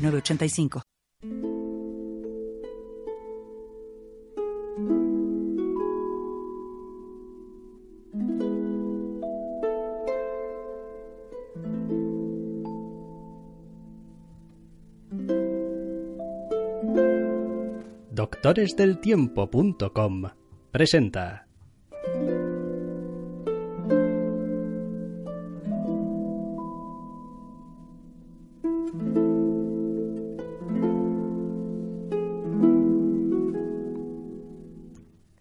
985. Doctoresdeltiempo.com presenta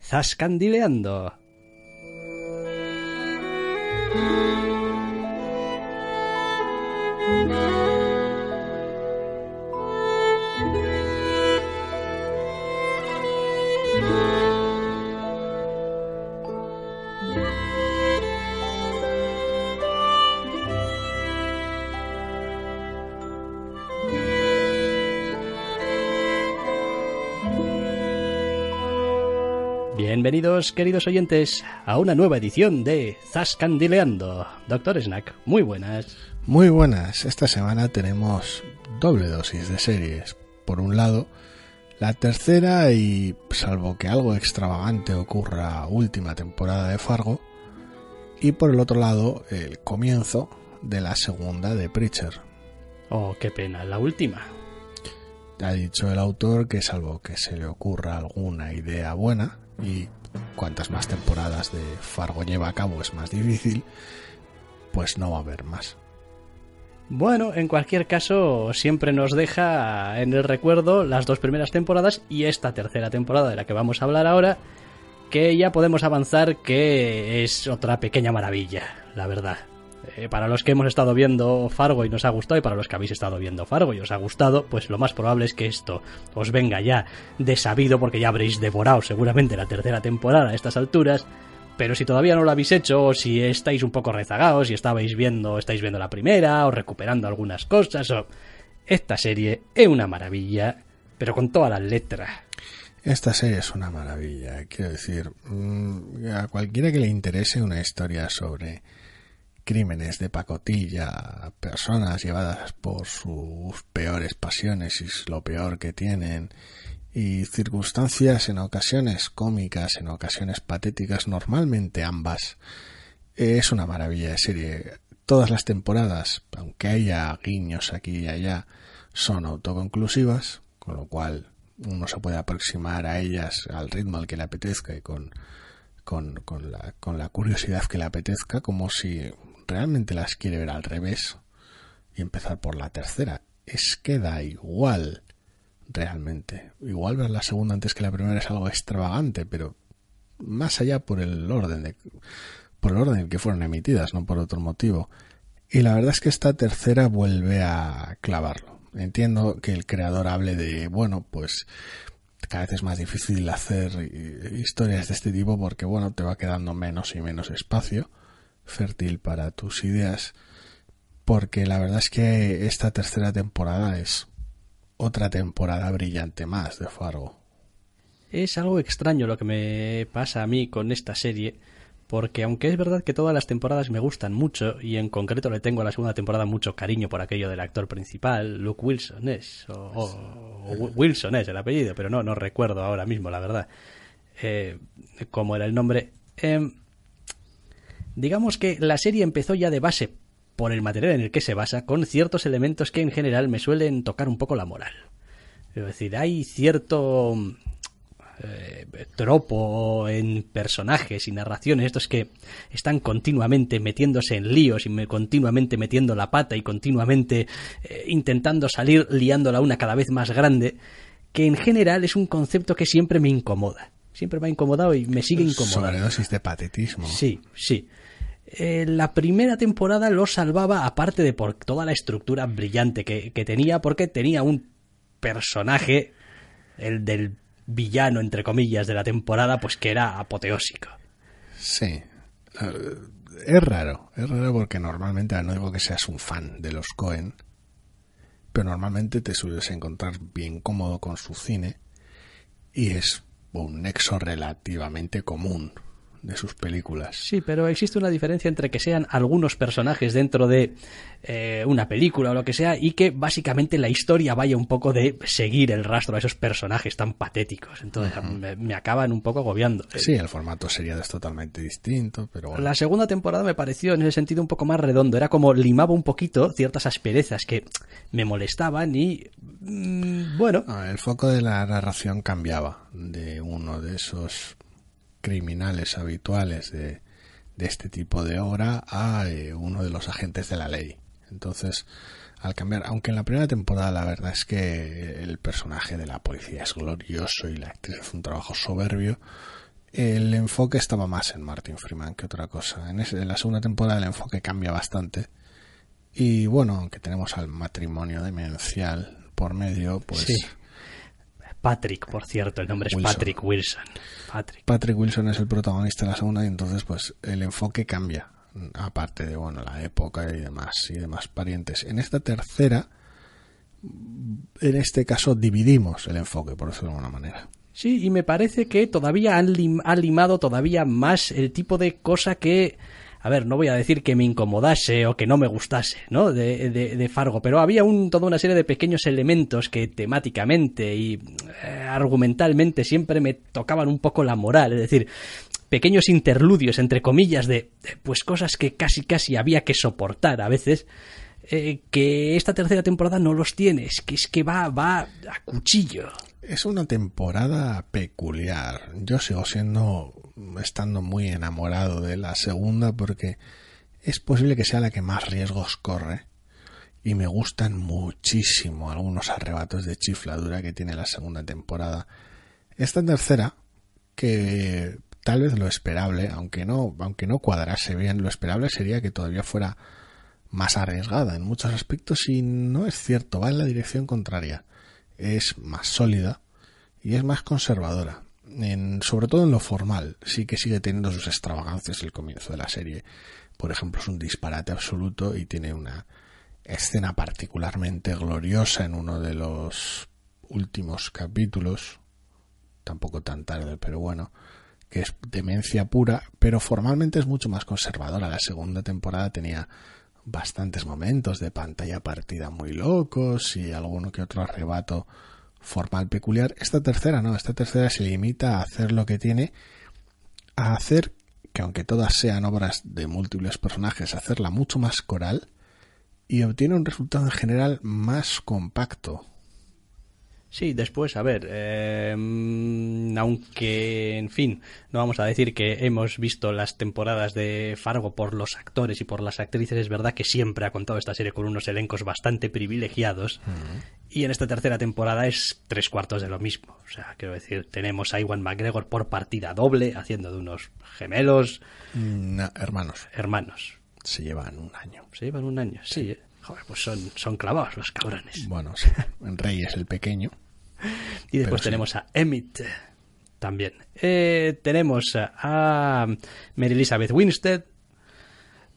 Zascandileando. Bienvenidos, queridos oyentes, a una nueva edición de Zascandileando. Doctor Snack, muy buenas. Muy buenas. Esta semana tenemos doble dosis de series. Por un lado, la tercera y, salvo que algo extravagante ocurra, última temporada de Fargo. Y por el otro lado, el comienzo de la segunda de Preacher. Oh, qué pena, la última. Ha dicho el autor que salvo que se le ocurra alguna idea buena, y cuantas más temporadas de Fargo lleva a cabo es más difícil, pues no va a haber más. Bueno, en cualquier caso, siempre nos deja en el recuerdo las dos primeras temporadas y esta tercera temporada de la que vamos a hablar ahora, que ya podemos avanzar que es otra pequeña maravilla, la verdad. Eh, para los que hemos estado viendo Fargo y nos ha gustado, y para los que habéis estado viendo Fargo y os ha gustado, pues lo más probable es que esto os venga ya de sabido, porque ya habréis devorado seguramente la tercera temporada a estas alturas. Pero si todavía no lo habéis hecho, o si estáis un poco rezagados, y estabais viendo, estáis viendo la primera, o recuperando algunas cosas, o. Esta serie es una maravilla, pero con todas las letras. Esta serie es una maravilla, quiero decir, mm, a cualquiera que le interese una historia sobre crímenes de pacotilla, personas llevadas por sus peores pasiones y lo peor que tienen, y circunstancias en ocasiones cómicas, en ocasiones patéticas, normalmente ambas. Es una maravilla de serie. Todas las temporadas, aunque haya guiños aquí y allá, son autoconclusivas, con lo cual uno se puede aproximar a ellas al ritmo al que le apetezca y con, con, con, la, con la curiosidad que le apetezca, como si realmente las quiere ver al revés y empezar por la tercera. Es que da igual, realmente. Igual ver la segunda antes que la primera es algo extravagante, pero más allá por el orden de, por el orden en que fueron emitidas, no por otro motivo. Y la verdad es que esta tercera vuelve a clavarlo. Entiendo que el creador hable de, bueno, pues cada vez es más difícil hacer historias de este tipo porque, bueno, te va quedando menos y menos espacio fértil para tus ideas, porque la verdad es que esta tercera temporada es otra temporada brillante más de Fargo. Es algo extraño lo que me pasa a mí con esta serie, porque aunque es verdad que todas las temporadas me gustan mucho, y en concreto le tengo a la segunda temporada mucho cariño por aquello del actor principal, Luke Wilson es, o, Wilson es el apellido, pero no, no recuerdo ahora mismo, la verdad, eh, cómo era el nombre. Eh, Digamos que la serie empezó ya de base, por el material en el que se basa, con ciertos elementos que en general me suelen tocar un poco la moral. Es decir, hay cierto eh, tropo en personajes y narraciones, estos que están continuamente metiéndose en líos y continuamente metiendo la pata y continuamente eh, intentando salir liándola una cada vez más grande, que en general es un concepto que siempre me incomoda. Siempre me ha incomodado y me sigue incomodando. dosis de patetismo. Sí, sí. Eh, la primera temporada lo salvaba, aparte de por toda la estructura brillante que, que tenía, porque tenía un personaje, el del villano, entre comillas, de la temporada, pues que era apoteósico. Sí. Eh, es raro, es raro porque normalmente, no digo que seas un fan de los Cohen, pero normalmente te sueles encontrar bien cómodo con su cine y es un nexo relativamente común de sus películas. Sí, pero existe una diferencia entre que sean algunos personajes dentro de eh, una película o lo que sea y que básicamente la historia vaya un poco de seguir el rastro a esos personajes tan patéticos. Entonces me, acaban un poco agobiando. Sí, el formato sería totalmente distinto, pero La segunda temporada me pareció en ese sentido un poco más redondo. Era como limaba un poquito ciertas asperezas que me molestaban y... Mm, bueno... el foco de la narración cambiaba de uno de esos criminales habituales de, de este tipo de obra a eh, uno de los agentes de la ley. Entonces, al cambiar, aunque en la primera temporada la verdad es que el personaje de la policía es glorioso y la actriz hace un trabajo soberbio, el enfoque estaba más en Martin Freeman que otra cosa. En, en la segunda temporada el enfoque cambia bastante. Y bueno, aunque tenemos al matrimonio demencial por medio, pues Patrick, por cierto, el nombre es Patrick Wilson. Patrick. Patrick Wilson es el protagonista de la segunda y entonces pues el enfoque cambia, aparte de bueno la época y demás y demás parientes. En esta tercera, en este caso dividimos el enfoque, por decirlo de alguna manera. Sí, y me parece que todavía han, han limado todavía más el tipo de cosa que a ver, no voy a decir que me incomodase o que no me gustase, ¿no? De, de, Fargo, pero había un, toda una serie de pequeños elementos que temáticamente y eh, argumentalmente siempre me tocaban un poco la moral, es decir, pequeños interludios, entre comillas, de, pues cosas que casi casi había que soportar a veces. Eh, que esta tercera temporada no los tiene, es que es que va, va a cuchillo. Es una temporada peculiar. Yo sigo siendo estando muy enamorado de la segunda porque es posible que sea la que más riesgos corre y me gustan muchísimo algunos arrebatos de chifladura que tiene la segunda temporada. Esta tercera, que tal vez lo esperable, aunque no, aunque no cuadrase bien, lo esperable sería que todavía fuera más arriesgada en muchos aspectos y no es cierto, va en la dirección contraria. Es más sólida y es más conservadora sobre todo en lo formal, sí que sigue teniendo sus extravagancias el comienzo de la serie. Por ejemplo, es un disparate absoluto y tiene una escena particularmente gloriosa en uno de los últimos capítulos, tampoco tan tarde, pero bueno, que es demencia pura, pero formalmente es mucho más conservadora. La segunda temporada tenía bastantes momentos de pantalla partida muy locos y alguno que otro arrebato formal peculiar. Esta tercera no, esta tercera se limita a hacer lo que tiene, a hacer que aunque todas sean obras de múltiples personajes, hacerla mucho más coral y obtiene un resultado en general más compacto. Sí, después, a ver, em, aunque, en fin, no vamos a decir que hemos visto las temporadas de Fargo por los actores y por las actrices, es verdad que siempre ha contado esta serie con unos elencos bastante privilegiados y en esta tercera temporada es tres cuartos de lo mismo. O sea, quiero decir, tenemos a Iwan McGregor por partida doble, haciendo de unos gemelos. Mm, hermanos. Hermanos. Se llevan un año. Se llevan un año, sí. ¿eh? Joder, pues son, son clavados los cabrones. Bueno, sí. Rey es el pequeño. Y después tenemos a Emmett también. Eh, tenemos a Mary Elizabeth Winstead.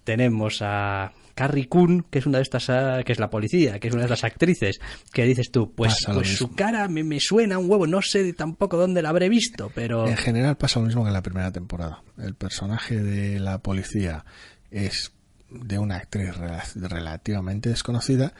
Tenemos a Carrie Coon, que es una de estas, ah, que es la policía, que es una de las actrices, que dices tú, pues, pues su cara me, me, suena un huevo, no sé tampoco dónde la habré visto, pero... En general pasa lo mismo que en la primera temporada. El personaje de la policía es de una actriz relativamente desconocida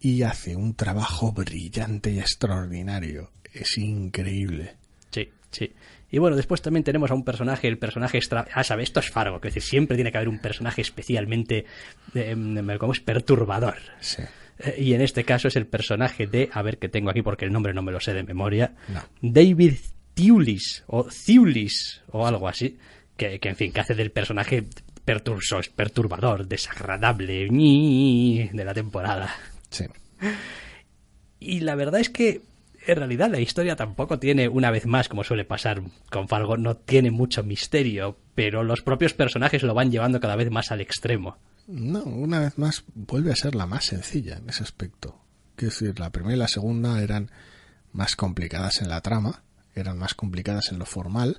y hace un trabajo brillante y extraordinario. Es increíble. Sí, sí. Y bueno, después también tenemos a un personaje, el personaje extra... Ah, sabes, esto es Fargo, que decir, siempre tiene que haber un personaje especialmente, eh, ¿cómo es? Perturbador. Sí. Eh, y en este caso es el personaje de, a ver que tengo aquí porque el nombre no me lo sé de memoria, David Thewlis, o Thewlis, o algo así, que, que en fin, que hace del personaje perturbador, desagradable de la temporada. Sí. Y la verdad es que en realidad la historia tampoco tiene, una vez más, como suele pasar con Fargo, no tiene mucho misterio, pero los propios personajes lo van llevando cada vez más al extremo. No, una vez más vuelve a ser la más sencilla en ese aspecto. Quiero decir, la primera y la segunda eran más complicadas en la trama, eran más complicadas en lo formal,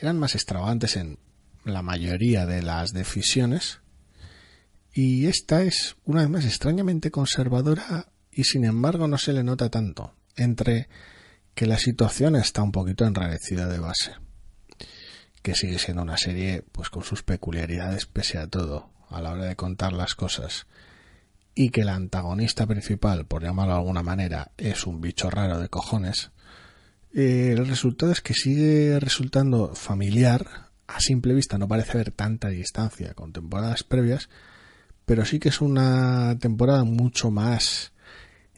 eran más extravagantes en la mayoría de las decisiones, y esta es, una vez más, extrañamente conservadora y sin embargo no se le nota tanto, entre que la situación está un poquito enrarecida de base, que sigue siendo una serie pues con sus peculiaridades pese a todo a la hora de contar las cosas, y que el antagonista principal, por llamarlo de alguna manera, es un bicho raro de cojones, eh, el resultado es que sigue resultando familiar, a simple vista no parece haber tanta distancia con temporadas previas, pero sí que es una temporada mucho más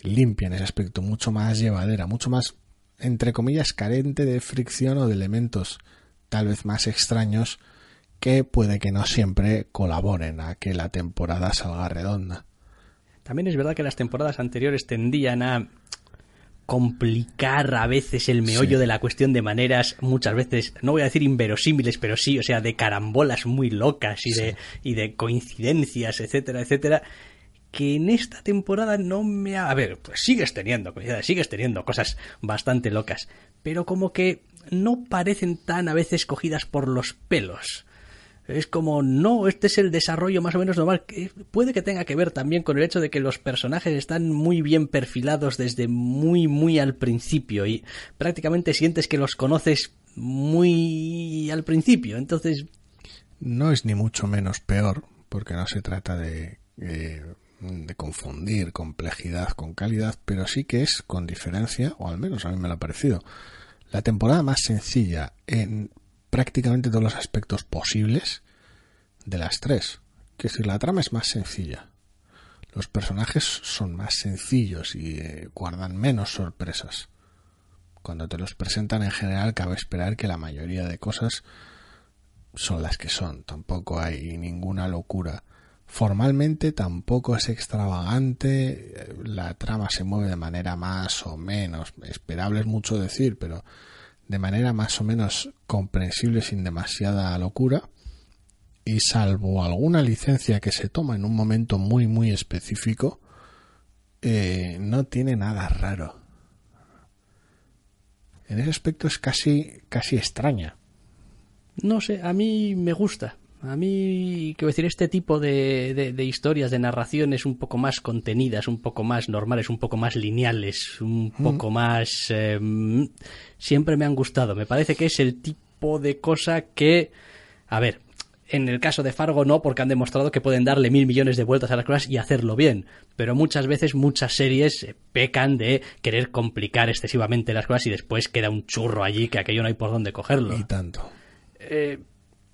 limpia en ese aspecto, mucho más llevadera, mucho más, entre comillas, carente de fricción o de elementos tal vez más extraños que puede que no siempre colaboren a que la temporada salga redonda. También es verdad que las temporadas anteriores tendían a complicar a veces el meollo de la cuestión de maneras muchas veces no voy a decir inverosímiles pero sí o sea de carambolas muy locas y de y de coincidencias etcétera etcétera que en esta temporada no me ha... A ver, pues sigues teniendo sigues teniendo cosas bastante locas, pero como que no parecen tan a veces cogidas por los pelos. Es como, no, este es el desarrollo más o menos normal. Puede que tenga que ver también con el hecho de que los personajes están muy bien perfilados desde muy, muy al principio y prácticamente sientes que los conoces muy al principio. Entonces... No es ni mucho menos peor, porque no se trata de, eh, de confundir complejidad con calidad, pero sí que es con diferencia, o al menos a mí me lo ha parecido, la temporada más sencilla en prácticamente todos los aspectos posibles de las tres. Que si la trama es más sencilla, los personajes son más sencillos y eh, guardan menos sorpresas. Cuando te los presentan en general cabe esperar que la mayoría de cosas son las que son. Tampoco hay ninguna locura. Formalmente tampoco es extravagante, la trama se mueve de manera más o menos, esperable es mucho decir, pero de manera más o menos comprensible sin demasiada locura y salvo alguna licencia que se toma en un momento muy muy específico eh, no tiene nada raro. En ese aspecto es casi casi extraña. No sé a mí me gusta a mí, quiero decir, este tipo de, de, historias, de narraciones un poco más contenidas, un poco más normales, un poco más lineales, un poco más... Em, siempre me han gustado. Me parece que es el tipo de cosa que... A ver, en el caso de Fargo no, porque han demostrado que pueden darle mil millones de vueltas a las cosas y hacerlo bien. Pero muchas veces muchas series pecan de querer complicar excesivamente las cosas y después queda un churro allí que aquello no hay por dónde cogerlo. Y tanto. Eh,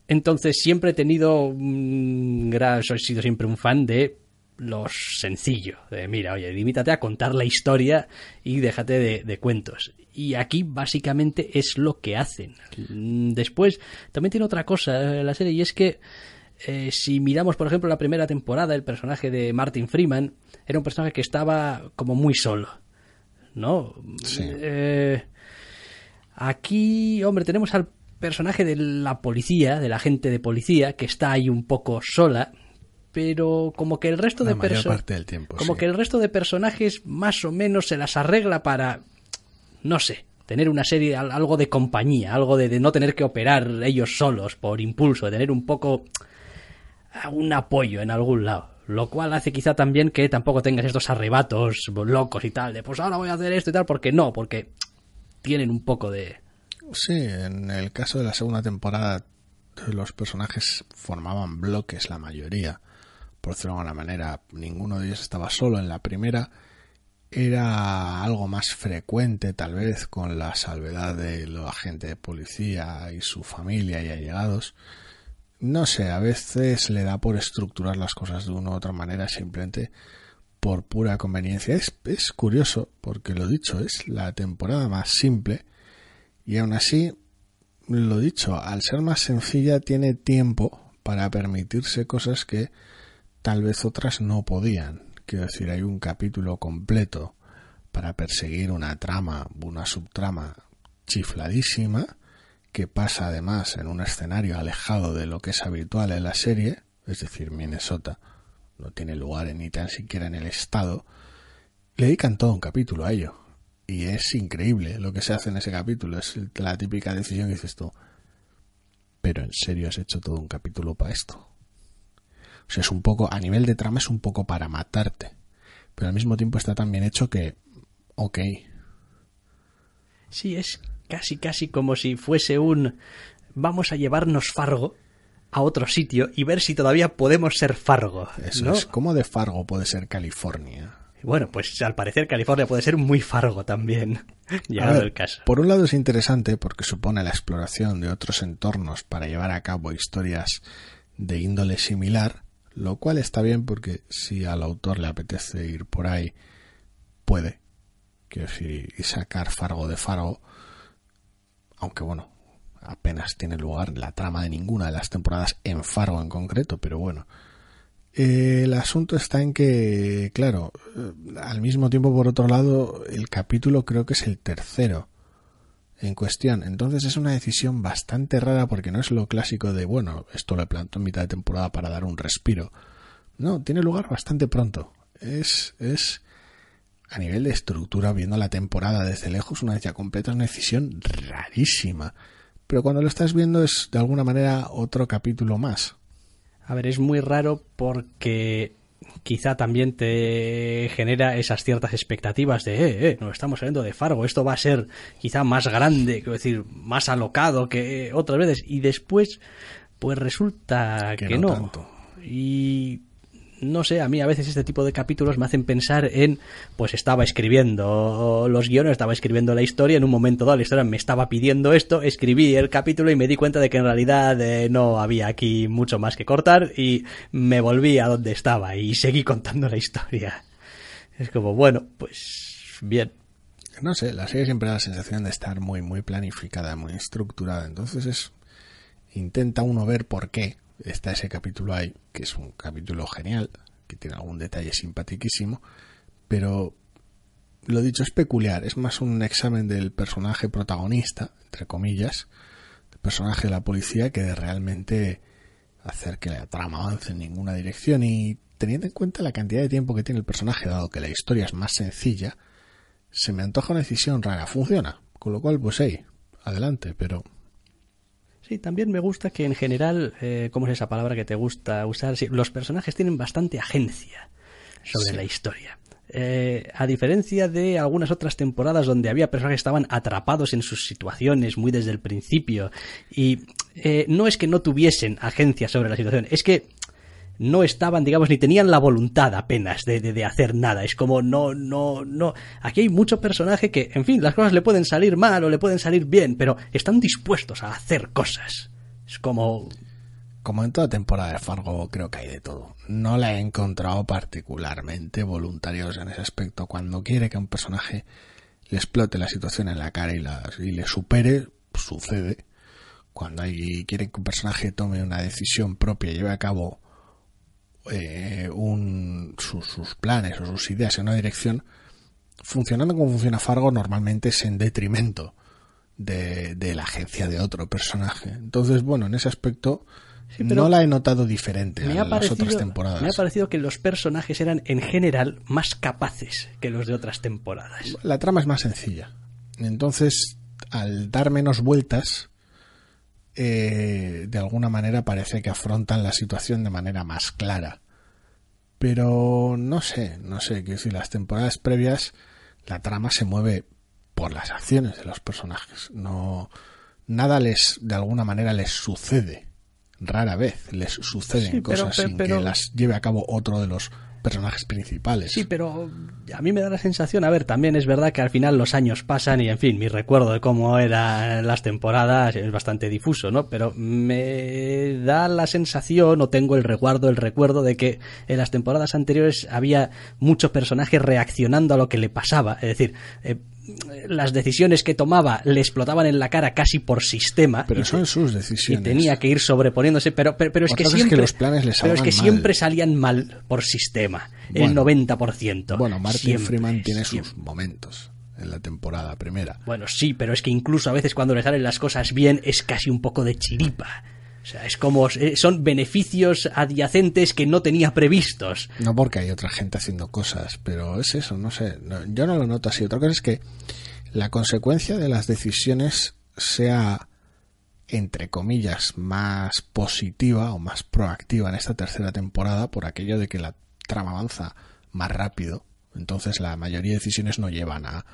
entonces siempre he tenido un gran, he sido siempre un fan de lo sencillo, de mira, oye, limítate a contar la historia y déjate de, cuentos. Y aquí básicamente es lo que hacen. Después, también tiene otra cosa eh, la serie y es que eh, si miramos, por ejemplo, la primera temporada, el personaje de Martin Freeman era un personaje que estaba como muy solo, ¿no? Eh, aquí, hombre, tenemos al personaje de la policía, de la gente de policía, que está ahí un poco sola, pero como que el resto de personajes como que el resto de personajes más o menos se las arregla para no sé tener una serie algo de compañía algo de, no tener que operar ellos solos por impulso de tener un poco un apoyo en algún lado. Lo cual hace quizá también que tampoco tengas estos arrebatos locos y tal de pues ahora voy a hacer esto y tal porque no porque tienen un poco de Sí, en el caso de la segunda temporada los personajes formaban bloques, la mayoría, por decirlo de alguna manera, ninguno de ellos estaba solo. En la primera era algo más frecuente, tal vez, con la salvedad de los agentes de policía y su familia y allegados. No sé, a veces le da por estructurar las cosas de una u otra manera, simplemente por pura conveniencia. Es, es curioso, porque lo dicho, es la temporada más simple y aún así, lo dicho, al ser más sencilla tiene tiempo para permitirse cosas que tal vez otras no podían. Quiero decir, hay un capítulo completo para perseguir una trama, una subtrama chifladísima, que pasa además en un escenario alejado de lo que es habitual en la serie, es decir, Minnesota no tiene lugar ni tan siquiera en el estado, le dedican todo un capítulo a ello. Y es increíble lo que se hace en ese capítulo. Es la típica decisión que dices tú. Pero en serio has hecho todo un capítulo para esto. O sea, es un poco, a nivel de trama es un poco para matarte. Pero al mismo tiempo está tan bien hecho que, ok. Sí, es casi, casi como si fuese un, vamos a llevarnos Fargo a otro sitio y ver si todavía podemos ser Fargo. Eso es, ¿cómo de Fargo puede ser California? Bueno, pues al parecer California puede ser muy Fargo también, llegado el caso. Por un lado es interesante porque supone la exploración de otros entornos para llevar a cabo historias de índole similar, lo cual está bien porque si al autor le apetece ir por ahí, puede, quiero decir, y sacar Fargo de Fargo, aunque bueno, apenas tiene lugar la trama de ninguna de las temporadas en Fargo en concreto, pero bueno. El asunto está en que, claro, eh, al mismo tiempo, por otro lado, el capítulo creo que es el tercero en cuestión. Entonces es una decisión bastante rara porque no es lo clásico de, bueno, esto lo planto en mitad de temporada para dar un respiro. No, tiene lugar bastante pronto. Es, es, a nivel de estructura, viendo la temporada desde lejos, una vez ya completa, es una decisión rarísima pero cuando lo estás viendo es de alguna manera otro capítulo más. A ver, es muy raro porque quizá también te genera esas ciertas expectativas de, eh, eh, no estamos saliendo de Fargo, esto va a ser quizá más grande, quiero decir, más alocado que otras veces, y después, pues resulta que, no. Tanto. Y no sé, a mí a veces este tipo de capítulos me hacen pensar en, pues estaba escribiendo los guiones, estaba escribiendo la historia, en un momento dado la historia me estaba pidiendo esto, escribí el capítulo y me di cuenta de que en realidad eh, no había aquí mucho más que cortar y me volví a donde estaba y seguí contando la historia. Es como, bueno, pues bien. No sé, la serie siempre da la sensación de estar muy, muy planificada, muy estructurada, entonces es... Intenta uno ver por qué está ese capítulo ahí, que es un capítulo genial, que tiene algún detalle simpaticísimo, pero lo dicho es peculiar, es más un examen del personaje protagonista, entre comillas, del personaje de la policía, que de realmente hacer que la trama avance en ninguna dirección. Y teniendo en cuenta la cantidad de tiempo que tiene el personaje, dado que la historia es más sencilla, se me antoja una decisión rara, funciona, con lo cual pues hey, adelante, pero Sí, también me gusta que en general, eh, ¿cómo es esa palabra que te gusta usar? los personajes tienen bastante agencia sobre la historia. Eh, a diferencia de algunas otras temporadas donde había personajes que estaban atrapados en sus situaciones muy desde el principio y eh, no es que no tuviesen agencia sobre la situación, es que no estaban, digamos, ni tenían la voluntad apenas de, de, hacer nada. Es como, no, no, no. Aquí hay mucho personaje que, en fin, las cosas le pueden salir mal o le pueden salir bien, pero están dispuestos a hacer cosas. Es como... Como en toda temporada de Fargo, creo que hay de todo. No la he encontrado particularmente voluntarios en ese aspecto. Cuando quiere que un personaje le explote la situación en la cara y, le supere, sucede. Cuando hay, quiere que un personaje tome una decisión propia y lleve a cabo eh, un, sus, planes o sus ideas en una dirección, funcionando como funciona Fargo, normalmente es en detrimento de, la agencia de otro personaje. Entonces, bueno, en ese aspecto no la he notado diferente a las otras temporadas. Me ha parecido que los personajes eran en general más capaces que los de otras temporadas. La trama es más sencilla. Entonces, al dar menos vueltas, eh, de alguna manera parece que afrontan la situación de manera más clara. Pero no sé, no sé, que si las temporadas previas la trama se mueve por las acciones de los personajes. No nada les de alguna manera les sucede. Rara vez les suceden cosas sin que las lleve a cabo otro de los personajes principales. Sí, pero a mí me da la sensación, a ver, también es verdad que al final los años pasan y, en fin, mi recuerdo de cómo eran las temporadas es bastante difuso, ¿no? Pero me da la sensación, o tengo el recuerdo, el recuerdo de que en las temporadas anteriores había muchos personajes reaccionando a lo que le pasaba. Es decir, eh, las decisiones que tomaba le explotaban en la cara casi por sistema. Pero y son sus y decisiones. tenía que ir sobreponiéndose, pero, pero, pero es que es que siempre, los planes le pero es que mal. siempre salían mal por sistema, el Bueno. 90%. Bueno, Martin Siempre, Freeman tiene siempre. sus momentos en la temporada primera. Bueno, sí, pero es que incluso a veces cuando le salen las cosas bien es casi un poco de chiripa. O sea, es como eh, son beneficios adyacentes que no tenía previstos. No porque hay otra gente haciendo cosas, pero es eso, no sé. yo no lo noto así. Otra cosa es que la consecuencia de las decisiones sea, entre comillas, más positiva o más proactiva en esta tercera temporada por aquello de que la trama avanza más rápido. Entonces la mayoría de decisiones no llevan a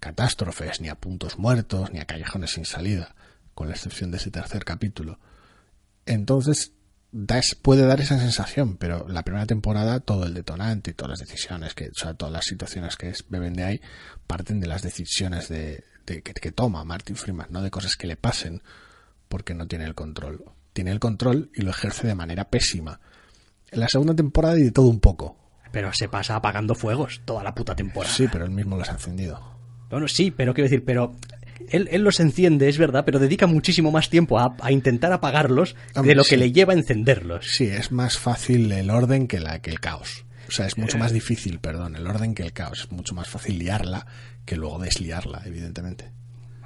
catástrofes, ni a puntos muertos, ni a callejones sin salida, con la excepción de ese tercer capítulo. Entonces, da es- puede dar esa sensación, pero la primera temporada, todo el detonante y todas las decisiones, que, o sea, todas las situaciones que es- beben de ahí, parten de las decisiones de, de- que, que toma Martin Freeman, no de cosas que le pasen, porque no tiene el control. Tiene el control y lo ejerce de manera pésima. En la segunda temporada y de todo un poco. Pero se pasa apagando fuegos toda la puta temporada. Sí, pero él mismo los ha encendido. Bueno, sí, pero quiero decir, pero él, él los enciende, es verdad, pero dedica muchísimo más tiempo a, a intentar apagarlos Hombre, de lo que le lleva a encenderlos. Sí, es más fácil el orden que, la, que el caos. O sea, es mucho más difícil, perdón, el orden que el caos. Es mucho más fácil liarla que luego desliarla, evidentemente.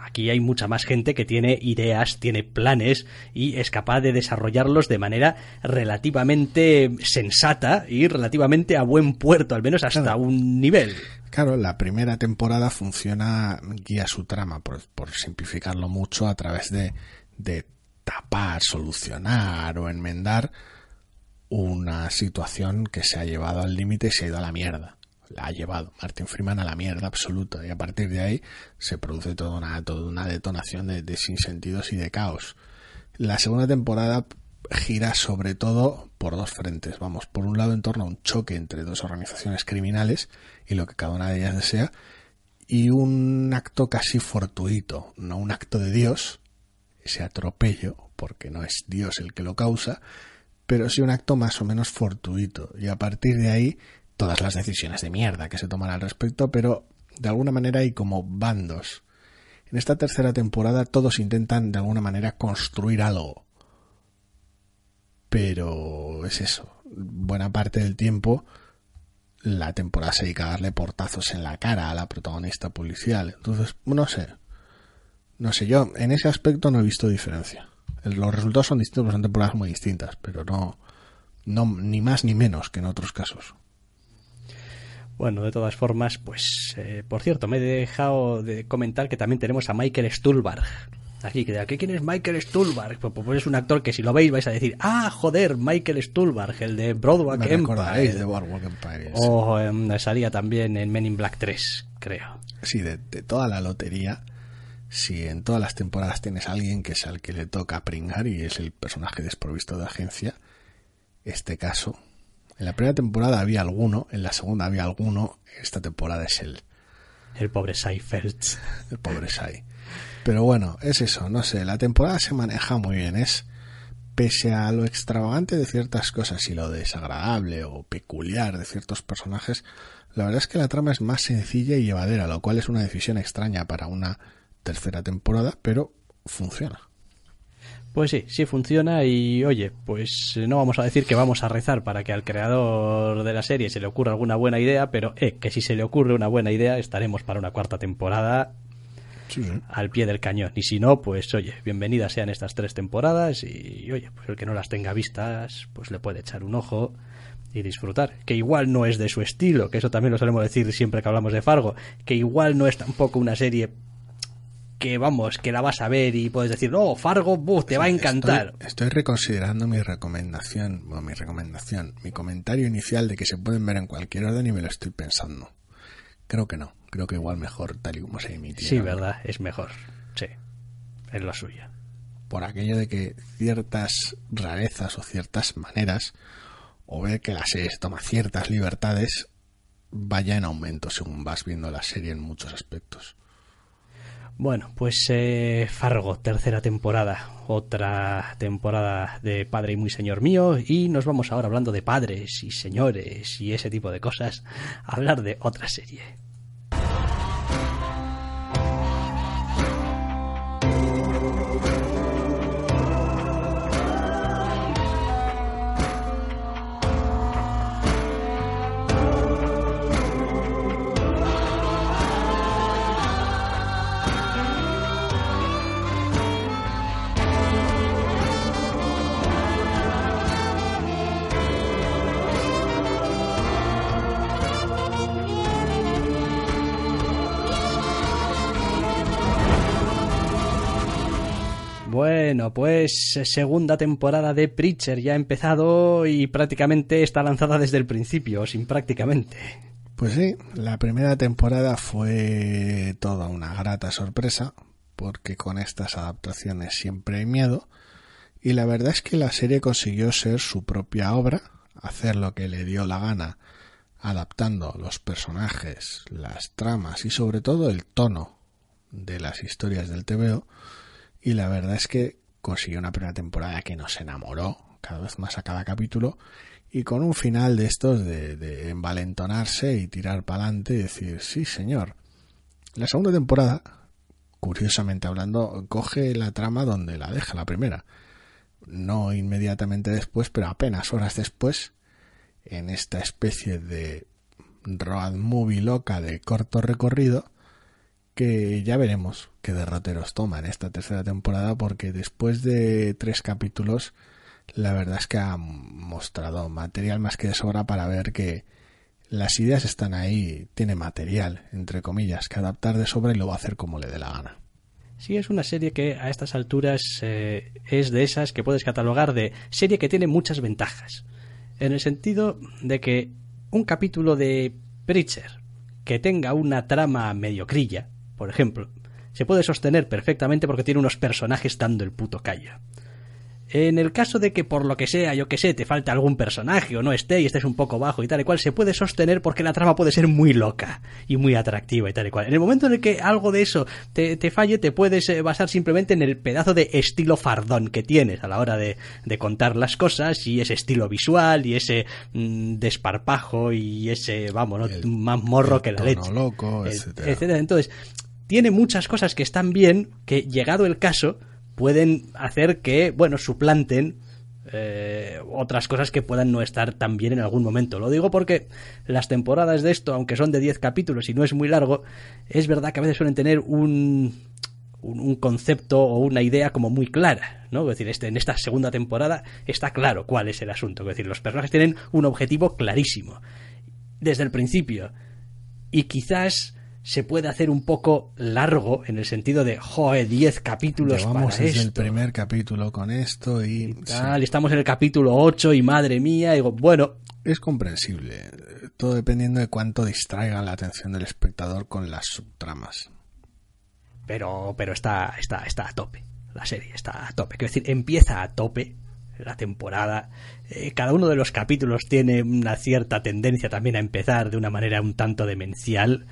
Aquí hay mucha más gente que tiene ideas, tiene planes y es capaz de desarrollarlos de manera relativamente sensata y relativamente a buen puerto, al menos hasta Claro. un nivel. Claro, la primera temporada funciona, guía su trama, por, por simplificarlo mucho, a través de, de tapar, solucionar o enmendar una situación que se ha llevado al límite y se ha ido a la mierda. La ha llevado Martin Freeman a la mierda absoluta y a partir de ahí se produce toda una, detonación de, de sinsentidos y de caos. La segunda temporada gira sobre todo por dos frentes. Vamos, por un lado en torno a un choque entre dos organizaciones criminales y lo que cada una de ellas desea, y un acto casi fortuito, no un acto de Dios, ese atropello, porque no es Dios el que lo causa, pero sí un acto más o menos fortuito. Y a partir de ahí, todas las decisiones de mierda que se toman al respecto, pero de alguna manera hay como bandos. En esta tercera temporada todos intentan de alguna manera construir algo. Pero es eso. Buena parte del tiempo la temporada se dedica a darle portazos en la cara a la protagonista policial. Entonces, no sé. No sé, yo en ese aspecto no he visto diferencia. Los resultados son distintos, son temporadas muy distintas, pero no, no ni más ni menos que en otros casos. Bueno, de todas formas, pues, eh, por cierto, me he dejado de comentar que también tenemos a Michael Stuhlbarg. Aquí, que de aquí, ¿quién es Michael Stuhlbarg? Pues, pues es un actor que si lo veis vais a decir, ah, joder, Michael Stuhlbarg, el de Broadwalk Me de Empire. Empire. O em, salía también en Men in Black 3, creo. Sí, de, de toda la lotería, si en todas las temporadas tienes a alguien que es al que le toca pringar y es el personaje desprovisto de agencia, este caso, en la primera temporada había alguno, en la segunda había alguno, esta temporada es él, El pobre Seifeld. el pobre Sai. Pero bueno, es eso, no sé, la temporada se maneja muy bien, es pese a lo extravagante de ciertas cosas y lo desagradable o peculiar de ciertos personajes, la verdad es que la trama es más sencilla y llevadera, lo cual es una decisión extraña para una tercera temporada, pero funciona. Pues sí, sí funciona y oye, pues eh, no vamos a decir que vamos a rezar para que al creador de la serie se le ocurra alguna buena idea, pero eh, que si se le ocurre una buena idea estaremos para una cuarta temporada Sí, sí. al pie del cañón. Y si no, pues oye, bienvenidas sean estas tres temporadas y oye, pues el que no las tenga vistas, pues le puede echar un ojo y disfrutar. Que igual no es de su estilo, que eso también lo solemos decir siempre que hablamos de Fargo, que igual no es tampoco una serie que vamos, que la vas a ver y puedes decir, no, Fargo, buf, te va a encantar. Estoy, estoy reconsiderando mi recomendación, bueno, mi recomendación, mi comentario inicial de que se pueden ver en cualquier orden y me lo estoy pensando. Creo que no, creo que igual mejor tal y como se emitió. Sí, verdad, es mejor. Sí, es lo suyo. Por aquello de que ciertas rarezas o ciertas maneras, o ver que la serie se toma ciertas libertades, vaya en aumento según vas viendo la serie en muchos aspectos. Bueno, pues eh, Fargo, tercera temporada, otra temporada de Padre y Muy Señor Mío, y nos vamos ahora hablando de padres y señores y ese tipo de cosas, a hablar de otra serie. Pues segunda temporada de Preacher ya ha empezado y prácticamente está lanzada desde el principio, sin prácticamente. Pues sí, la primera temporada fue toda una grata sorpresa, porque con estas adaptaciones siempre hay miedo, y la verdad es que la serie consiguió ser su propia obra, hacer lo que le dio la gana, adaptando los personajes, las tramas y sobre todo el tono de las historias del TVO, y la verdad es que consiguió una primera temporada que nos enamoró cada vez más a cada capítulo y con un final de estos de, envalentonarse y tirar para adelante y decir, sí señor. La segunda temporada, curiosamente hablando, coge la trama donde la deja la primera. No inmediatamente después, pero apenas horas después, en esta especie de road movie loca de corto recorrido, que ya veremos qué derroteros toma en esta tercera temporada, porque después de tres capítulos la verdad es que ha mostrado material más que de sobra para ver que las ideas están ahí, tiene material, entre comillas, que adaptar de sobra y lo va a hacer como le dé la gana. Sí, es una serie que a estas alturas eh, es de esas que puedes catalogar de serie que tiene muchas ventajas. En el sentido de que un capítulo de Preacher que tenga una trama mediocrilla, por ejemplo, se puede sostener perfectamente porque tiene unos personajes dando el puto callo. En el caso de que por lo que sea, yo que sé, te falte algún personaje o no esté y estés un poco bajo y tal y cual, se puede sostener porque la trama puede ser muy loca y muy atractiva y tal y cual. En el momento en el que algo de eso te, falle, te puedes eh, basar simplemente en el pedazo de estilo fardón que tienes a la hora de, contar las cosas y ese estilo visual y ese mm, desparpajo y ese, vamos, más morro que la leche. loco, etcétera. Entonces, tiene muchas cosas que están bien que, llegado el caso, pueden hacer que, bueno, suplanten eh, otras cosas que puedan no estar tan bien en algún momento. Lo digo porque las temporadas de esto, aunque son de 10 capítulos y no es muy largo, es verdad que a veces suelen tener un, un, concepto o una idea como muy clara, ¿no? Es decir, este, en esta segunda temporada está claro cuál es el asunto. Es decir, los personajes tienen un objetivo clarísimo desde el principio. Y quizás se puede hacer un poco largo en el sentido de, joder, 10 capítulos Llevamos para desde el primer capítulo con esto y... tal, estamos en el capítulo 8 y madre mía, digo, bueno... Es comprensible, todo dependiendo de cuánto distraiga la atención del espectador con las subtramas. Pero, pero está, está, está a tope, la serie está a tope. Quiero decir, empieza a tope la temporada. Eh, cada uno de los capítulos tiene una cierta tendencia también a empezar de una manera un tanto demencial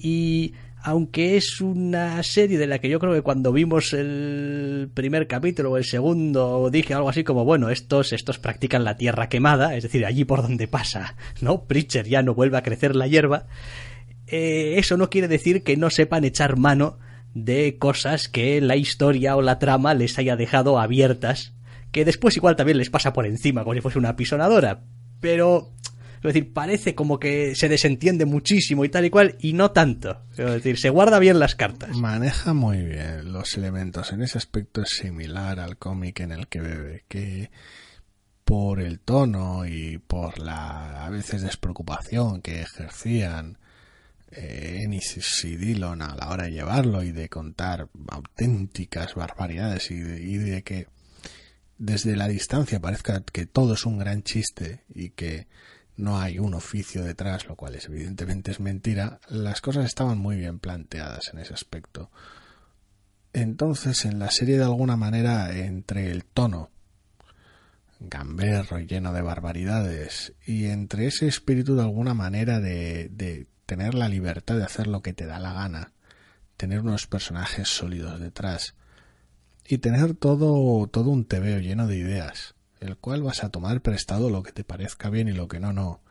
y aunque es una serie de la que yo creo que cuando vimos el primer capítulo o el segundo dije algo así como bueno estos estos practican la tierra quemada es decir allí por donde pasa no Preacher ya no vuelve a crecer la hierba eh, eso no quiere decir que no sepan echar mano de cosas que la historia o la trama les haya dejado abiertas que después igual también les pasa por encima como si fuese una pisonadora pero es decir, parece como que se desentiende muchísimo y tal y cual, y no tanto. Es decir, se guarda bien las cartas. Maneja muy bien los elementos. En ese aspecto es similar al cómic en el que bebe, que por el tono y por la a veces despreocupación que ejercían eh, Ennis y Dillon a la hora de llevarlo y de contar auténticas barbaridades y de, y de que desde la distancia parezca que todo es un gran chiste y que no hay un oficio detrás, lo cual es, evidentemente es mentira, las cosas estaban muy bien planteadas en ese aspecto. Entonces, en la serie de alguna manera, entre el tono gamberro y lleno de barbaridades, y entre ese espíritu de alguna manera de, de tener la libertad de hacer lo que te da la gana, tener unos personajes sólidos detrás, y tener todo, todo un tebeo lleno de ideas, el cual vas a tomar prestado lo que te parezca bien y lo que no, no,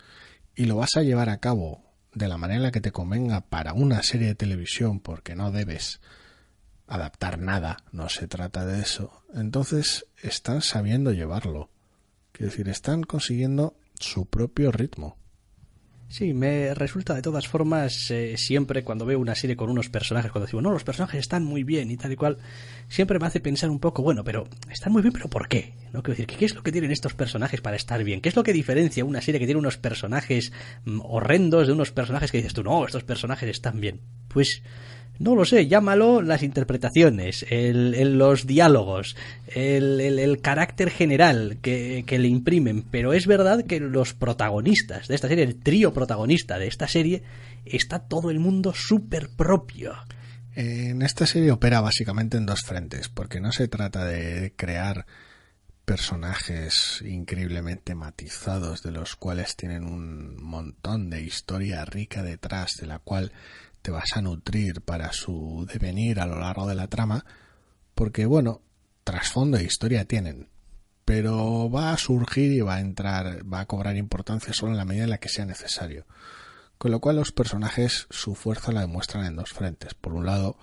y lo vas a llevar a cabo de la manera que te convenga para una serie de televisión, porque no debes adaptar nada, no se trata de eso, entonces están sabiendo llevarlo. Quiero decir, están consiguiendo su propio ritmo. Sí, me resulta de todas formas eh, siempre cuando veo una serie con unos personajes, cuando digo, no, los personajes están muy bien y tal y cual, siempre me hace pensar un poco, bueno, pero están muy bien, pero ¿por qué? ¿No? Quiero decir, ¿qué es lo que tienen estos personajes para estar bien? ¿Qué es lo que diferencia una serie que tiene unos personajes mm, horrendos de unos personajes que dices tú, no, estos personajes están bien? Pues no lo sé, llámalo las interpretaciones, el, los diálogos, el, el, carácter general que, que, le imprimen, pero es verdad que los protagonistas de esta serie, el trío protagonista de esta serie, está todo el mundo súper propio. En esta serie opera básicamente en dos frentes, porque no se trata de crear personajes increíblemente matizados, de los cuales tienen un montón de historia rica detrás, de la cual te vas a nutrir para su devenir a lo largo de la trama, porque bueno, trasfondo e historia tienen, pero va a surgir y va a entrar, va a cobrar importancia solo en la medida en la que sea necesario. Con lo cual los personajes su fuerza la demuestran en dos frentes. Por un lado,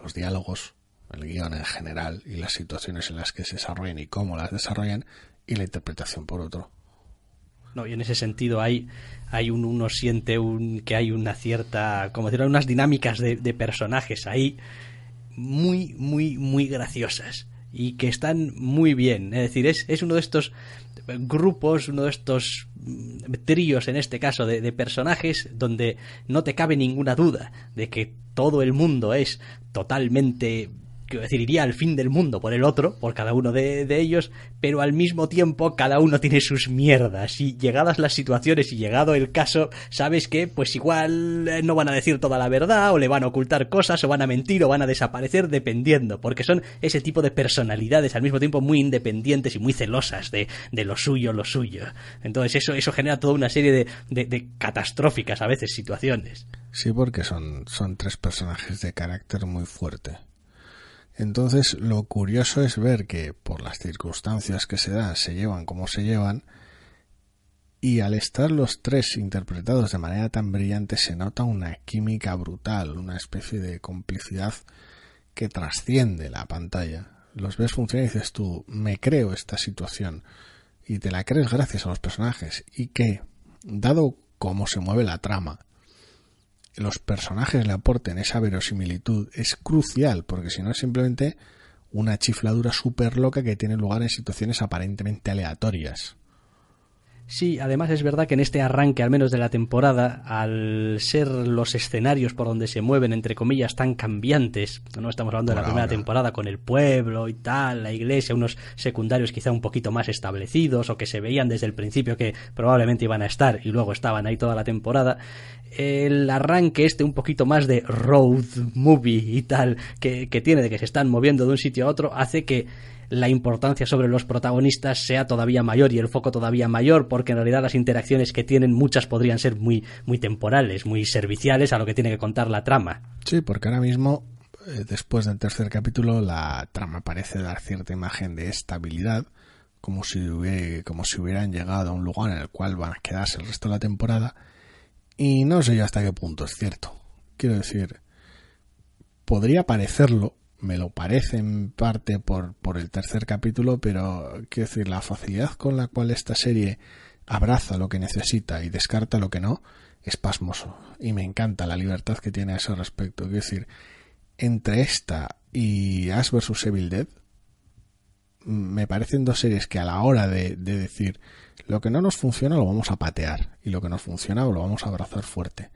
los diálogos, el guion en general y las situaciones en las que se desarrollan y cómo las desarrollan, y la interpretación por otro. No, y en ese sentido hay, hay un, uno siente un, que hay una cierta, como decir, unas dinámicas de, personajes ahí muy, muy, muy graciosas y que están muy bien. Es decir, es, es uno de estos grupos, uno de estos mm, tríos en este caso de, personajes donde no te cabe ninguna duda de que todo el mundo es totalmente quiero decir, iría al fin del mundo por el otro, por cada uno de, ellos, pero al mismo tiempo cada uno tiene sus mierdas y llegadas las situaciones y llegado el caso, sabes que pues igual eh, no van a decir toda la verdad o le van a ocultar cosas o van a mentir o van a desaparecer dependiendo, porque son ese tipo de personalidades al mismo tiempo muy independientes y muy celosas de, de lo suyo, lo suyo. Entonces eso, eso genera toda una serie de, de, de catastróficas a veces situaciones. Sí, porque son, son tres personajes de carácter muy fuerte. Entonces, lo curioso es ver que por las circunstancias que se dan se llevan como se llevan y al estar los tres interpretados de manera tan brillante se nota una química brutal, una especie de complicidad que trasciende la pantalla. Los ves funcionar y dices tú, me creo esta situación y te la crees gracias a los personajes y que, dado cómo se mueve la trama, los personajes le aporten esa verosimilitud es crucial, porque si no es simplemente una chifladura súper loca que tiene lugar en situaciones aparentemente aleatorias. Sí, además es verdad que en este arranque, al menos de la temporada, al ser los escenarios por donde se mueven, entre comillas, tan cambiantes, no estamos hablando de la primera temporada con el pueblo y tal, la iglesia, unos secundarios quizá un poquito más establecidos o que se veían desde el principio que probablemente iban a estar y luego estaban ahí toda la temporada, el arranque este un poquito más de road movie y tal que, que tiene de que se están moviendo de un sitio a otro hace que la importancia sobre los protagonistas sea todavía mayor y el foco todavía mayor, porque en realidad las interacciones que tienen muchas podrían ser muy, muy temporales, muy serviciales a lo que tiene que contar la trama. Sí, porque ahora mismo, eh, después del tercer capítulo, la trama parece dar cierta imagen de estabilidad, como si, como si hubieran llegado a un lugar en el cual van a quedarse el resto de la temporada, y no sé yo hasta qué punto es cierto. Quiero decir, podría parecerlo, me lo parece en parte por, por el tercer capítulo, pero quiero decir, la facilidad con la cual esta serie abraza lo que necesita y descarta lo que no, es pasmoso. Y me encanta la libertad que tiene a ese respecto. Quiero decir, entre esta y Ash vs. Evil Dead, me parecen dos series que a la hora de, de decir lo que no nos funciona lo vamos a patear y lo que nos funciona lo vamos a abrazar fuerte.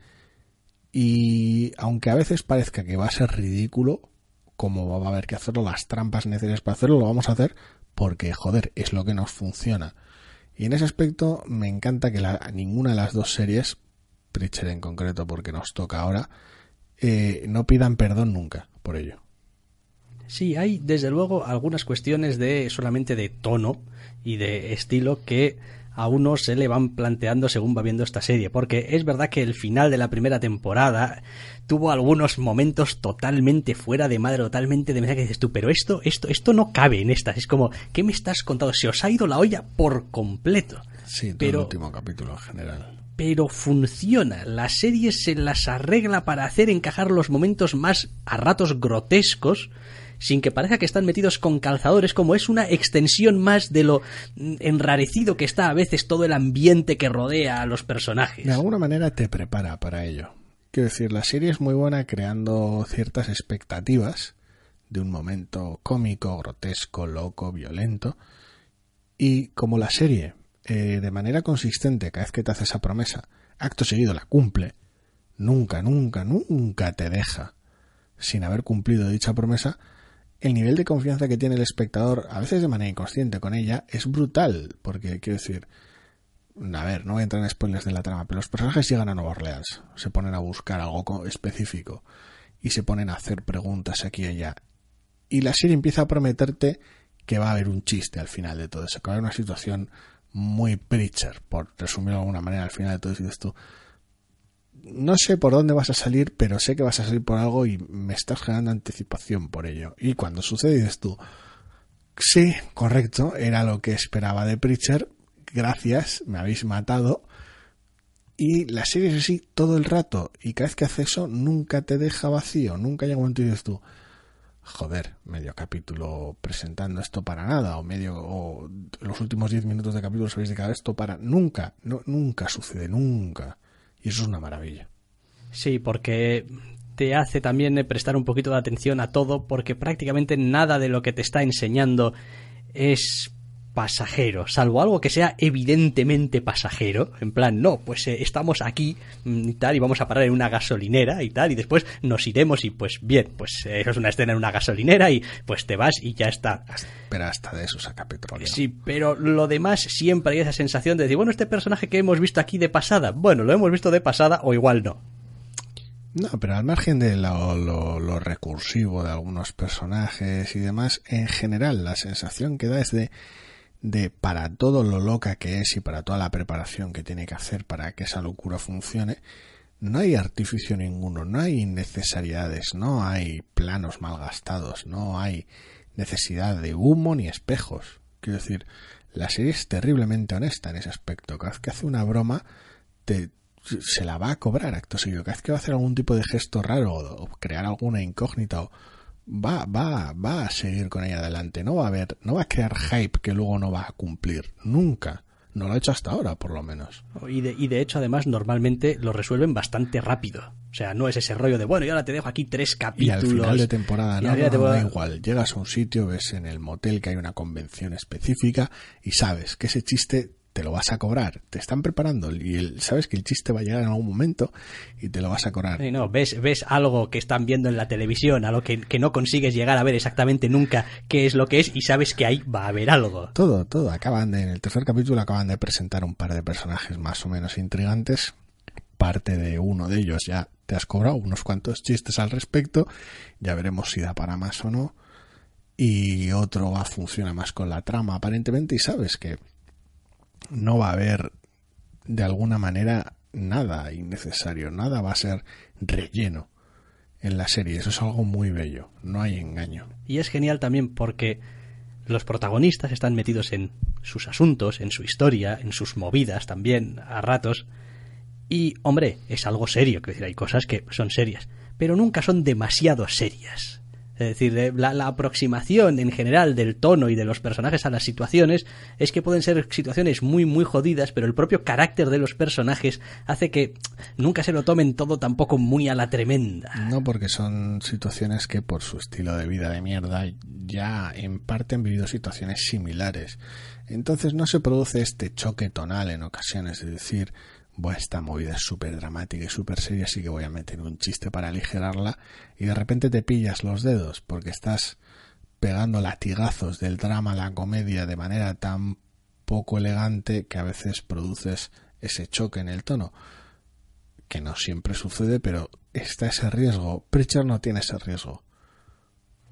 Y aunque a veces parezca que va a ser ridículo, como va a haber que hacerlo, las trampas necesarias para hacerlo, lo vamos a hacer porque, joder, es lo que nos funciona. Y en ese aspecto me encanta que la, ninguna de las dos series, Preacher en concreto porque nos toca ahora, eh, no pidan perdón nunca por ello. Sí, hay desde luego algunas cuestiones de solamente de tono y de estilo que a uno se le van planteando según va viendo esta serie, porque es verdad que el final de la primera temporada tuvo algunos momentos totalmente fuera de madre, totalmente de medida que dices tú, pero esto, esto, esto no cabe en estas, es como, ¿qué me estás contando? Se os ha ido la olla por completo. Sí, pero, el último capítulo en general. Pero funciona, la serie se las arregla para hacer encajar los momentos más a ratos grotescos, sin que parezca que están metidos con calzadores, como es una extensión más de lo enrarecido que está a veces todo el ambiente que rodea a los personajes. De alguna manera te prepara para ello. Quiero decir, la serie es muy buena creando ciertas expectativas de un momento cómico, grotesco, loco, violento. Y como la serie, eh, de manera consistente, cada vez que te hace esa promesa, acto seguido la cumple, nunca, nunca, nunca te deja sin haber cumplido dicha promesa, el nivel de confianza que tiene el espectador, a veces de manera inconsciente con ella, es brutal, porque quiero decir, a ver, no voy a entrar en spoilers de la trama, pero los personajes llegan a Nueva Orleans, se ponen a buscar algo específico y se ponen a hacer preguntas aquí y allá. Y la serie empieza a prometerte que va a haber un chiste al final de todo eso, que va a haber una situación muy preacher, por resumirlo de alguna manera, al final de todo esto. No sé por dónde vas a salir, pero sé que vas a salir por algo y me estás generando anticipación por ello. Y cuando sucede dices tú, sí, correcto, era lo que esperaba de Preacher, gracias, me habéis matado. Y la serie es así todo el rato. Y cada vez que hace eso, nunca te deja vacío. Nunca llega un momento y dices tú, joder, medio capítulo presentando esto para nada. O medio, o los últimos diez minutos de capítulo sabéis de cada esto para. Nunca, nunca sucede, nunca. Eso es una maravilla. Sí, porque te hace también prestar un poquito de atención a todo, porque prácticamente nada de lo que te está enseñando es pasajero, salvo algo que sea evidentemente pasajero, en plan, no, pues eh, estamos aquí mm, y tal, y vamos a parar en una gasolinera y tal, y después nos iremos y pues bien, pues eh, eso es una escena en una gasolinera y pues te vas y ya está. Pero hasta de eso saca petróleo. Sí, pero lo demás siempre hay esa sensación de decir, bueno, este personaje que hemos visto aquí de pasada, bueno, lo hemos visto de pasada o igual no. No, pero al margen de lo, lo, recursivo de algunos personajes y demás, en general la sensación que da es de de para todo lo loca que es y para toda la preparación que tiene que hacer para que esa locura funcione, no hay artificio ninguno, no hay innecesariedades, no hay planos malgastados, no hay necesidad de humo ni espejos. Quiero decir, la serie es terriblemente honesta en ese aspecto. Cada vez que hace una broma, te, se la va a cobrar acto seguido. Cada vez que va a hacer algún tipo de gesto raro o crear alguna incógnita o va, va, va a seguir con ella adelante. No va a haber, no va a crear hype que luego no va a cumplir. Nunca. No lo ha hecho hasta ahora, por lo menos. Y de, y de hecho, además, normalmente lo resuelven bastante rápido. O sea, no es ese rollo de, bueno, y ahora te dejo aquí tres capítulos. Y al final de temporada, no, no, da igual. Llegas a un sitio, ves en el motel que hay una convención específica y sabes que ese chiste te lo vas a cobrar. Te están preparando y sabes que el chiste va a llegar en algún momento y te lo vas a cobrar. no, ves, ves algo que están viendo en la televisión, a lo que, no consigues llegar a ver exactamente nunca qué es lo que es y sabes que ahí va a haber algo. Todo, todo. Acaban de, en el tercer capítulo acaban de presentar un par de personajes más o menos intrigantes. Parte de uno de ellos ya te has cobrado unos cuantos chistes al respecto. Ya veremos si da para más o no. Y otro va, funciona más con la trama aparentemente y sabes que no va a haber de alguna manera nada innecesario, nada va a ser relleno en la serie. Eso es algo muy bello, no hay engaño. Y es genial también porque los protagonistas están metidos en sus asuntos, en su historia, en sus movidas también, a ratos. Y, hombre, es algo serio, que decir, hay cosas que son serias, pero nunca son demasiado serias. Es decir, eh, la, aproximación en general del tono y de los personajes a las situaciones es que pueden ser situaciones muy, muy jodidas, pero el propio carácter de los personajes hace que nunca se lo tomen todo tampoco muy a la tremenda. No, porque son situaciones que por su estilo de vida de mierda ya en parte han vivido situaciones similares. Entonces no se produce este choque tonal en ocasiones, es decir, bueno, esta movida es súper dramática y súper seria, así que voy a meter un chiste para aligerarla. Y de repente te pillas los dedos porque estás pegando latigazos del drama a la comedia de manera tan poco elegante que a veces produces ese choque en el tono que no siempre sucede pero está ese riesgo. Preacher no tiene ese riesgo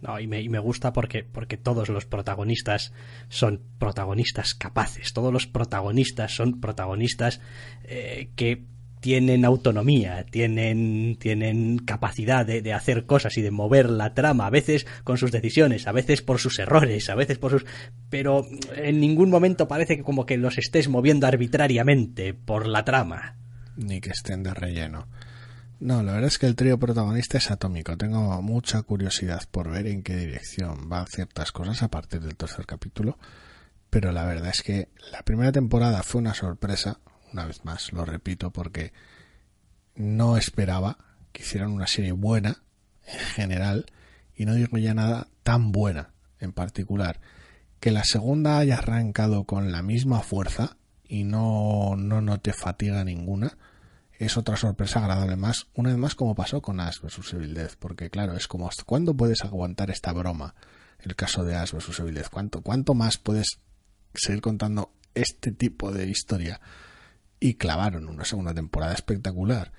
no, y me, y me gusta porque, porque todos los protagonistas son protagonistas capaces, todos los protagonistas son protagonistas eh, que tienen autonomía, tienen, tienen capacidad de, de, hacer cosas y de mover la trama, a veces con sus decisiones, a veces por sus errores, a veces por sus... pero en ningún momento parece que como que los estés moviendo arbitrariamente por la trama. Ni que estén de relleno. No, la verdad es que el trío protagonista es atómico. Tengo mucha curiosidad por ver en qué dirección van ciertas cosas a partir del tercer capítulo. Pero la verdad es que la primera temporada fue una sorpresa, una vez más, lo repito, porque no esperaba que hicieran una serie buena en general y no digo ya nada tan buena en particular. Que la segunda haya arrancado con la misma fuerza y no, no note fatiga ninguna es otra sorpresa agradable más, una vez más como pasó con Ash vs Evil porque claro, es como ¿hasta cuándo puedes aguantar esta broma? El caso de Ash vs Evil ¿cuánto, cuánto más puedes seguir contando este tipo de historia? Y clavaron una segunda temporada espectacular.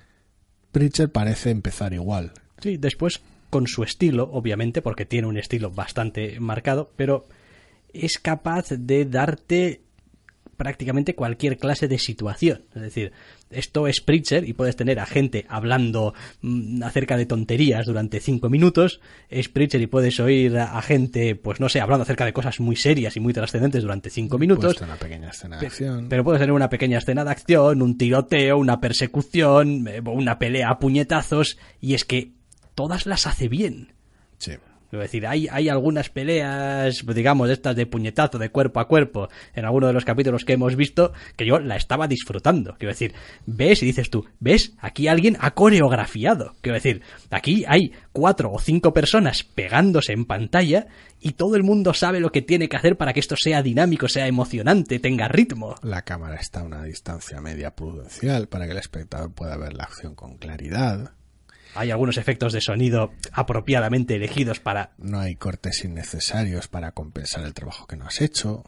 Preacher parece empezar igual. Sí, después con su estilo, obviamente, porque tiene un estilo bastante marcado, pero es capaz de darte prácticamente cualquier clase de situación. Es decir, esto es Preacher y puedes tener a gente hablando mm, acerca de tonterías durante cinco minutos. Es Preacher y puedes oír a, gente, pues no sé, hablando acerca de cosas muy serias y muy trascendentes durante cinco minutos. una pequeña escena de acción. Pero puedes tener una pequeña escena de acción, un tiroteo, una persecución, eh, una pelea a puñetazos. Y es que todas las hace bien. Sí. Es decir, hay, hay algunas peleas, digamos, estas de puñetazo, de cuerpo a cuerpo, en alguno de los capítulos que hemos visto, que yo la estaba disfrutando. Quiero decir, ves y dices tú, ves, aquí alguien ha coreografiado. Quiero decir, aquí hay cuatro o cinco personas pegándose en pantalla y todo el mundo sabe lo que tiene que hacer para que esto sea dinámico, sea emocionante, tenga ritmo. La cámara está a una distancia media prudencial para que el espectador pueda ver la acción con claridad. Hay algunos efectos de sonido apropiadamente elegidos para... No hay cortes innecesarios para compensar el trabajo que no has hecho.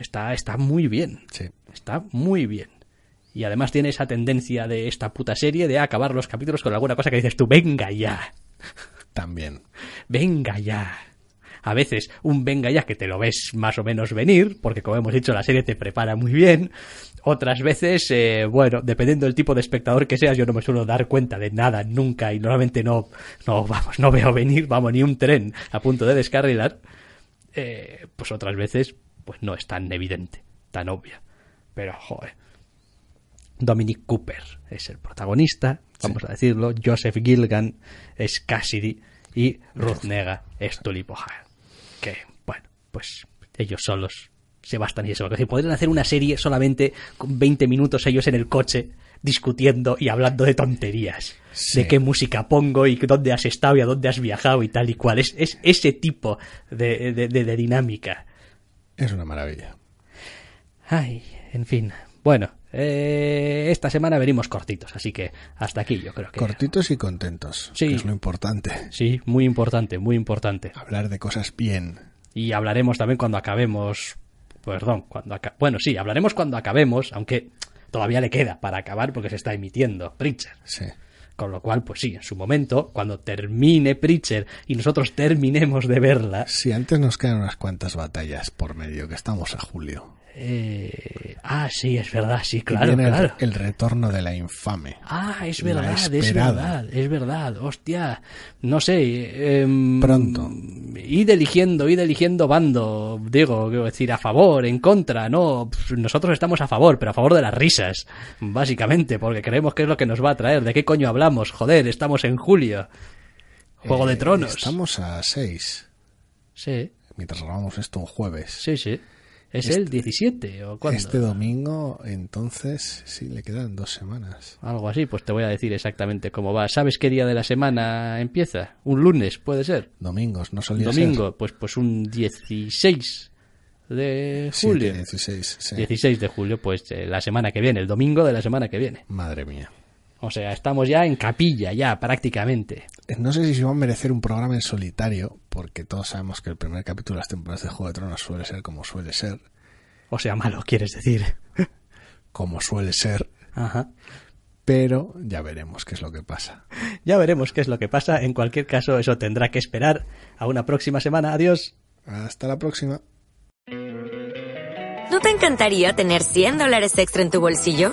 Está, está muy bien. Sí. Está muy bien. Y además tiene esa tendencia de esta puta serie de acabar los capítulos con alguna cosa que dices tú, venga ya. También. Venga ya a veces un venga ya que te lo ves más o menos venir, porque como hemos dicho la serie te prepara muy bien, otras veces, eh, bueno, dependiendo del tipo de espectador que seas, yo no me suelo dar cuenta de nada nunca y normalmente no, no, vamos, no veo venir, vamos, ni un tren a punto de descarrilar, eh, pues otras veces, pues no es tan evidente, tan obvia. Pero, joder. Dominic Cooper es el protagonista, vamos a decirlo. Joseph Gilgan es Cassidy y Ruth Nega es Tulip que, bueno, pues ellos solos se bastan y eso. Es decir, podrían hacer una serie solamente con 20 minutos ellos en el coche discutiendo y hablando de tonterías. De qué música pongo y dónde has estado y a dónde has viajado y tal y cual. Es, es ese tipo de, de, dinámica. Es una maravilla. Ay, en fin. Bueno, eh, esta semana venimos cortitos, así que hasta aquí yo creo que. Cortitos y contentos. Sí. es lo importante. Sí, muy importante, muy importante. Hablar de cosas bien. Y hablaremos también cuando acabemos. Perdón, cuando bueno, sí, hablaremos cuando acabemos, aunque todavía le queda para acabar porque se está emitiendo Preacher. Sí. Con lo cual, pues sí, en su momento, cuando termine Preacher y nosotros terminemos de verla. Sí, antes nos quedan unas cuantas batallas por medio, que estamos a julio. Eh, ah, sí, es verdad, sí, claro, El, retorno de la infame. Ah, es verdad, es verdad, es verdad, hostia. No sé. Em, Pronto. Id eligiendo, id eligiendo bando, digo, quiero decir, a favor, en contra, no. Nosotros estamos a favor, pero a favor de las risas, básicamente, porque creemos que es lo que nos va a traer. ¿De qué coño hablamos? Joder, estamos en julio. Juego de eh, Tronos. Estamos a 6. Sí. Mientras grabamos esto un jueves. Sí, sí. ¿Es el 17 o cuándo? Este domingo, entonces, sí, le quedan dos semanas. Algo así, pues te voy a decir exactamente cómo va. ¿Sabes qué día de la semana empieza? ¿Un lunes, puede ser? Domingos, no solía Domingo, pues, pues un 16 de julio. 16, sí. 16 de julio, pues eh, la semana que viene, el domingo de la semana que viene. Madre mía. O sea, estamos ya en capilla, ya prácticamente. Eh, no sé si se va a merecer un programa en solitario, porque todos sabemos que el primer capítulo de las temporadas de Juego de Tronos suele ser como suele ser. O sea, malo, quieres decir. como suele ser. Ajá. Pero ya veremos qué es lo que pasa. Ya veremos qué es lo que pasa. En cualquier caso, eso tendrá que esperar a una próxima semana. Adiós. Hasta la próxima. ¿No te encantaría tener 100 dólares extra en tu bolsillo?